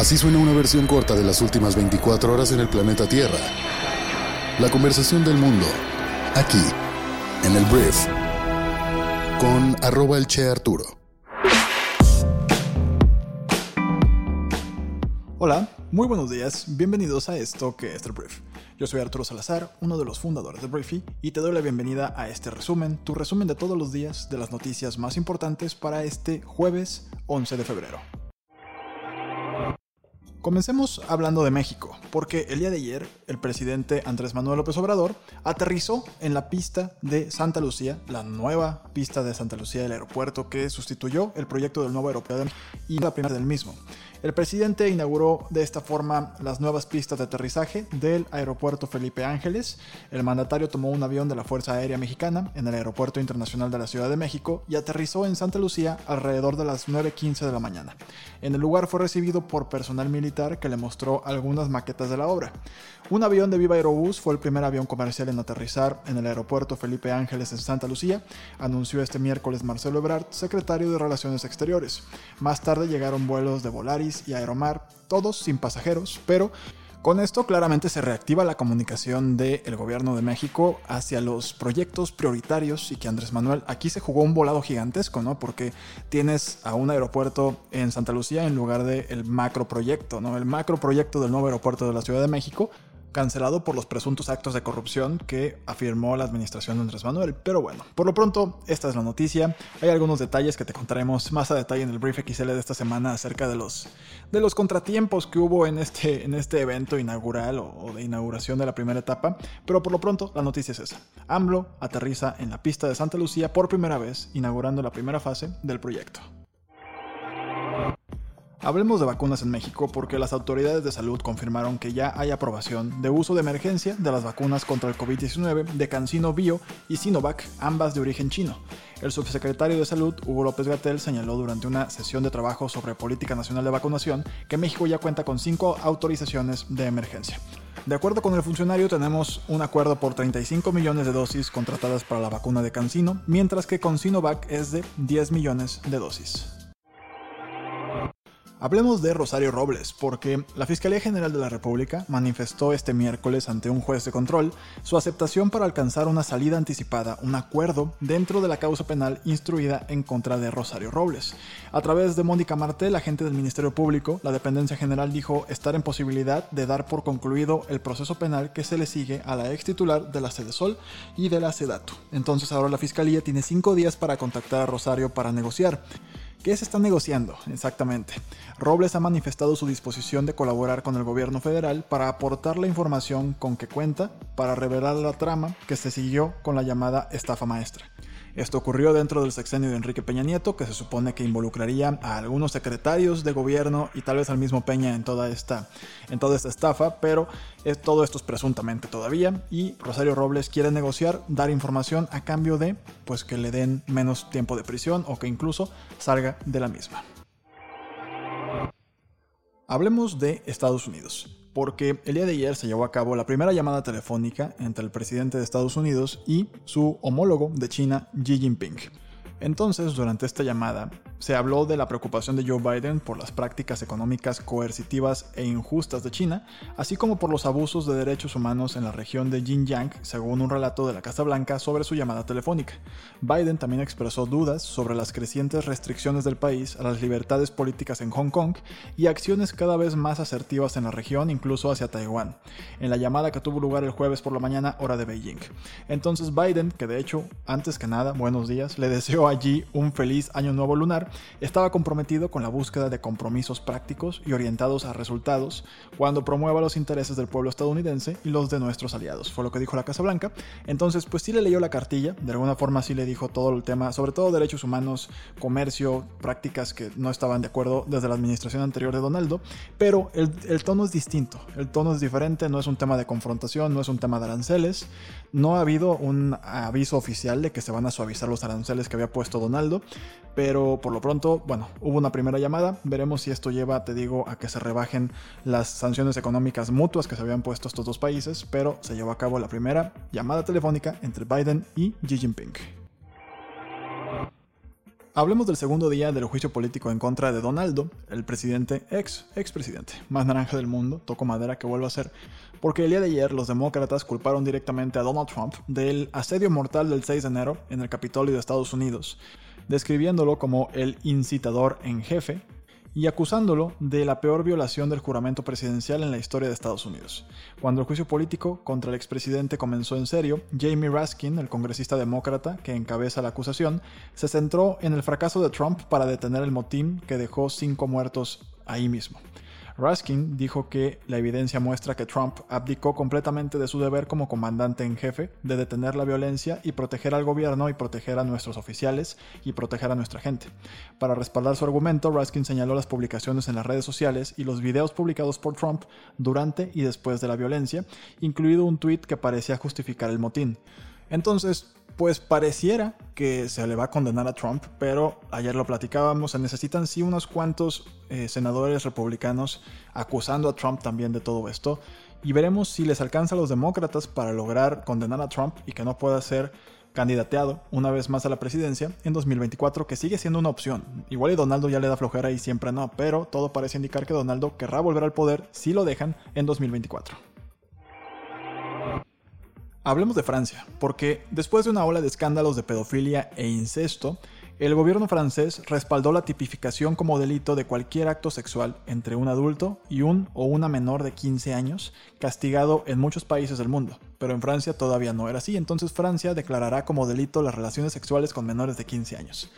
Así suena una versión corta de las últimas 24 horas en el planeta Tierra. La conversación del mundo, aquí, en el Brief, con arroba el Che Arturo. Hola, muy buenos días, bienvenidos a esto que es el Brief. Yo soy Arturo Salazar, uno de los fundadores de Briefy, y te doy la bienvenida a este resumen, tu resumen de todos los días de las noticias más importantes para este jueves 11 de febrero. Comencemos hablando de México, porque el día de ayer el presidente Andrés Manuel López Obrador aterrizó en la pista de Santa Lucía, la nueva pista de Santa Lucía del aeropuerto que sustituyó el proyecto del nuevo aeropuerto y la primera del mismo. El presidente inauguró de esta forma las nuevas pistas de aterrizaje del aeropuerto Felipe Ángeles. El mandatario tomó un avión de la Fuerza Aérea Mexicana en el Aeropuerto Internacional de la Ciudad de México y aterrizó en Santa Lucía alrededor de las 9.15 de la mañana. En el lugar fue recibido por personal militar que le mostró algunas maquetas de la obra. Un avión de Viva Aerobús fue el primer avión comercial en aterrizar en el aeropuerto Felipe Ángeles en Santa Lucía, anunció este miércoles Marcelo Ebrard, secretario de Relaciones Exteriores. Más tarde llegaron vuelos de Volaris y Aeromar, todos sin pasajeros, pero con esto claramente se reactiva la comunicación del gobierno de México hacia los proyectos prioritarios y que Andrés Manuel aquí se jugó un volado gigantesco, ¿no? Porque tienes a un aeropuerto en Santa Lucía en lugar del macro proyecto, ¿no? El macro proyecto del nuevo aeropuerto de la Ciudad de México cancelado por los presuntos actos de corrupción que afirmó la administración de Andrés Manuel. Pero bueno, por lo pronto, esta es la noticia. Hay algunos detalles que te contaremos más a detalle en el brief XL de esta semana acerca de los, de los contratiempos que hubo en este, en este evento inaugural o, de inauguración de la primera etapa. Pero por lo pronto, la noticia es esa. AMLO aterriza en la pista de Santa Lucía por primera vez, inaugurando la primera fase del proyecto. Hablemos de vacunas en México porque las autoridades de salud confirmaron que ya hay aprobación de uso de emergencia de las vacunas contra el COVID-19 de CanSino Bio y Sinovac, ambas de origen chino. El subsecretario de Salud, Hugo López Gatel, señaló durante una sesión de trabajo sobre política nacional de vacunación que México ya cuenta con cinco autorizaciones de emergencia. De acuerdo con el funcionario, tenemos un acuerdo por 35 millones de dosis contratadas para la vacuna de CanSino, mientras que con Sinovac es de 10 millones de dosis. Hablemos de Rosario Robles, porque la Fiscalía General de la República manifestó este miércoles ante un juez de control su aceptación para alcanzar una salida anticipada, un acuerdo dentro de la causa penal instruida en contra de Rosario Robles. A través de Mónica Martel, agente del Ministerio Público, la dependencia general dijo estar en posibilidad de dar por concluido el proceso penal que se le sigue a la ex titular de la Sede Sol y de la Sedatu. Entonces ahora la Fiscalía tiene cinco días para contactar a Rosario para negociar. ¿Qué se está negociando exactamente? Robles ha manifestado su disposición de colaborar con el gobierno federal para aportar la información con que cuenta para revelar la trama que se siguió con la llamada estafa maestra. Esto ocurrió dentro del sexenio de Enrique Peña Nieto, que se supone que involucraría a algunos secretarios de gobierno y tal vez al mismo Peña en toda esta, en toda esta estafa, pero es, todo esto es presuntamente todavía y Rosario Robles quiere negociar, dar información a cambio de pues que le den menos tiempo de prisión o que incluso salga de la misma. Hablemos de Estados Unidos porque el día de ayer se llevó a cabo la primera llamada telefónica entre el presidente de Estados Unidos y su homólogo de China, Xi Jinping. Entonces, durante esta llamada, se habló de la preocupación de Joe Biden por las prácticas económicas coercitivas e injustas de China, así como por los abusos de derechos humanos en la región de Xinjiang, según un relato de la Casa Blanca sobre su llamada telefónica. Biden también expresó dudas sobre las crecientes restricciones del país a las libertades políticas en Hong Kong y acciones cada vez más asertivas en la región, incluso hacia Taiwán, en la llamada que tuvo lugar el jueves por la mañana hora de Beijing. Entonces Biden, que de hecho, antes que nada, buenos días, le deseó allí un feliz año nuevo lunar, estaba comprometido con la búsqueda de compromisos prácticos y orientados a resultados cuando promueva los intereses del pueblo estadounidense y los de nuestros aliados, fue lo que dijo la Casa Blanca. Entonces, pues sí le leyó la cartilla, de alguna forma sí le dijo todo el tema, sobre todo derechos humanos, comercio, prácticas que no estaban de acuerdo desde la administración anterior de Donaldo, pero el, el tono es distinto, el tono es diferente, no es un tema de confrontación, no es un tema de aranceles, no ha habido un aviso oficial de que se van a suavizar los aranceles que había puesto Donaldo, pero por lo pronto, bueno, hubo una primera llamada, veremos si esto lleva, te digo, a que se rebajen las sanciones económicas mutuas que se habían puesto estos dos países, pero se llevó a cabo la primera llamada telefónica entre Biden y Xi Jinping. Hablemos del segundo día del juicio político en contra de Donaldo, el presidente, ex, expresidente, más naranja del mundo, toco madera que vuelva a ser, porque el día de ayer los demócratas culparon directamente a Donald Trump del asedio mortal del 6 de enero en el Capitolio de Estados Unidos, describiéndolo como el incitador en jefe y acusándolo de la peor violación del juramento presidencial en la historia de Estados Unidos. Cuando el juicio político contra el expresidente comenzó en serio, Jamie Raskin, el congresista demócrata que encabeza la acusación, se centró en el fracaso de Trump para detener el motín que dejó cinco muertos ahí mismo. Raskin dijo que la evidencia muestra que Trump abdicó completamente de su deber como comandante en jefe de detener la violencia y proteger al gobierno y proteger a nuestros oficiales y proteger a nuestra gente. Para respaldar su argumento, Raskin señaló las publicaciones en las redes sociales y los videos publicados por Trump durante y después de la violencia, incluido un tuit que parecía justificar el motín. Entonces, pues pareciera que se le va a condenar a Trump, pero ayer lo platicábamos, se necesitan sí unos cuantos eh, senadores republicanos acusando a Trump también de todo esto, y veremos si les alcanza a los demócratas para lograr condenar a Trump y que no pueda ser candidateado una vez más a la presidencia en 2024, que sigue siendo una opción. Igual y Donaldo ya le da flojera y siempre no, pero todo parece indicar que Donaldo querrá volver al poder si lo dejan en 2024. Hablemos de Francia, porque después de una ola de escándalos de pedofilia e incesto, el gobierno francés respaldó la tipificación como delito de cualquier acto sexual entre un adulto y un o una menor de 15 años, castigado en muchos países del mundo. Pero en Francia todavía no era así, entonces Francia declarará como delito las relaciones sexuales con menores de 15 años.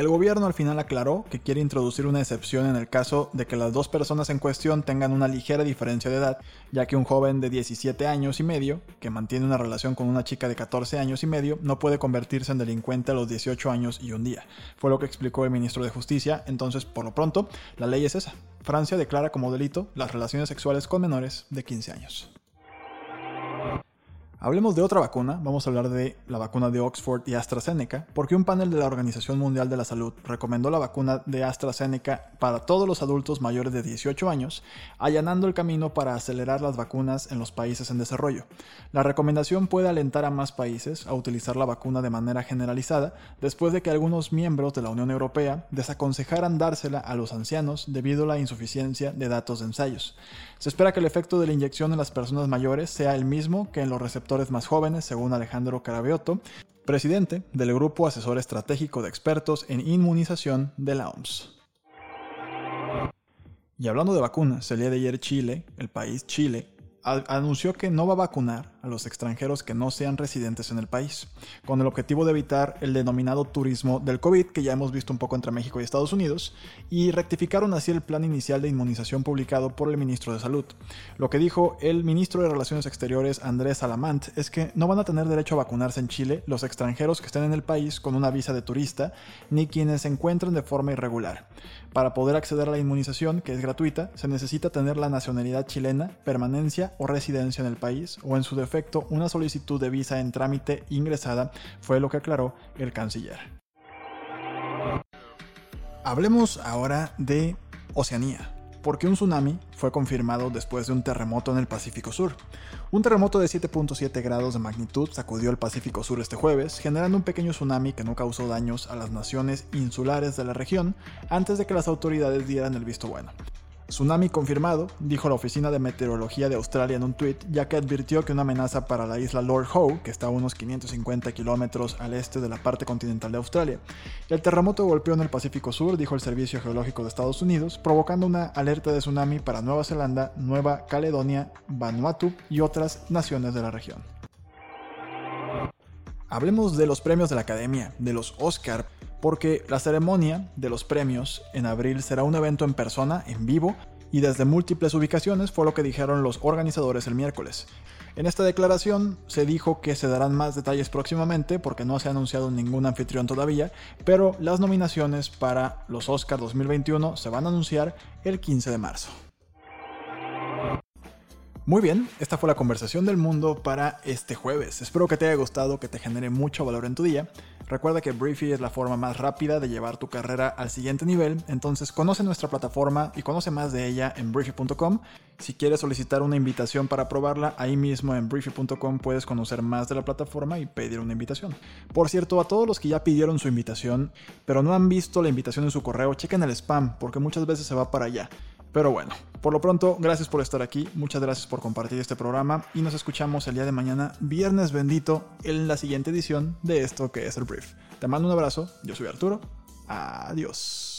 El gobierno al final aclaró que quiere introducir una excepción en el caso de que las dos personas en cuestión tengan una ligera diferencia de edad, ya que un joven de 17 años y medio, que mantiene una relación con una chica de 14 años y medio, no puede convertirse en delincuente a los 18 años y un día. Fue lo que explicó el ministro de Justicia, entonces por lo pronto, la ley es esa. Francia declara como delito las relaciones sexuales con menores de 15 años. Hablemos de otra vacuna, vamos a hablar de la vacuna de Oxford y AstraZeneca, porque un panel de la Organización Mundial de la Salud recomendó la vacuna de AstraZeneca para todos los adultos mayores de 18 años, allanando el camino para acelerar las vacunas en los países en desarrollo. La recomendación puede alentar a más países a utilizar la vacuna de manera generalizada, después de que algunos miembros de la Unión Europea desaconsejaran dársela a los ancianos debido a la insuficiencia de datos de ensayos. Se espera que el efecto de la inyección en las personas mayores sea el mismo que en los receptores más jóvenes, según Alejandro Carabioto, presidente del Grupo Asesor Estratégico de Expertos en Inmunización de la OMS. Y hablando de vacunas, el día de ayer Chile, el país Chile, anunció que no va a vacunar a los extranjeros que no sean residentes en el país, con el objetivo de evitar el denominado turismo del COVID que ya hemos visto un poco entre México y Estados Unidos, y rectificaron así el plan inicial de inmunización publicado por el ministro de Salud. Lo que dijo el ministro de Relaciones Exteriores Andrés Alamant es que no van a tener derecho a vacunarse en Chile los extranjeros que estén en el país con una visa de turista, ni quienes se encuentren de forma irregular. Para poder acceder a la inmunización, que es gratuita, se necesita tener la nacionalidad chilena, permanencia o residencia en el país, o en su defecto una solicitud de visa en trámite ingresada, fue lo que aclaró el canciller. Hablemos ahora de Oceanía porque un tsunami fue confirmado después de un terremoto en el Pacífico Sur. Un terremoto de 7.7 grados de magnitud sacudió el Pacífico Sur este jueves, generando un pequeño tsunami que no causó daños a las naciones insulares de la región antes de que las autoridades dieran el visto bueno. Tsunami confirmado, dijo la Oficina de Meteorología de Australia en un tuit, ya que advirtió que una amenaza para la isla Lord Howe, que está a unos 550 kilómetros al este de la parte continental de Australia. El terremoto golpeó en el Pacífico Sur, dijo el Servicio Geológico de Estados Unidos, provocando una alerta de tsunami para Nueva Zelanda, Nueva Caledonia, Vanuatu y otras naciones de la región. Hablemos de los premios de la Academia, de los Oscar porque la ceremonia de los premios en abril será un evento en persona, en vivo, y desde múltiples ubicaciones fue lo que dijeron los organizadores el miércoles. En esta declaración se dijo que se darán más detalles próximamente porque no se ha anunciado ningún anfitrión todavía, pero las nominaciones para los Oscars 2021 se van a anunciar el 15 de marzo. Muy bien, esta fue la conversación del mundo para este jueves. Espero que te haya gustado, que te genere mucho valor en tu día. Recuerda que Briefy es la forma más rápida de llevar tu carrera al siguiente nivel, entonces conoce nuestra plataforma y conoce más de ella en briefy.com. Si quieres solicitar una invitación para probarla, ahí mismo en briefy.com puedes conocer más de la plataforma y pedir una invitación. Por cierto, a todos los que ya pidieron su invitación, pero no han visto la invitación en su correo, chequen el spam, porque muchas veces se va para allá. Pero bueno, por lo pronto, gracias por estar aquí, muchas gracias por compartir este programa y nos escuchamos el día de mañana, viernes bendito, en la siguiente edición de esto que es el brief. Te mando un abrazo, yo soy Arturo, adiós.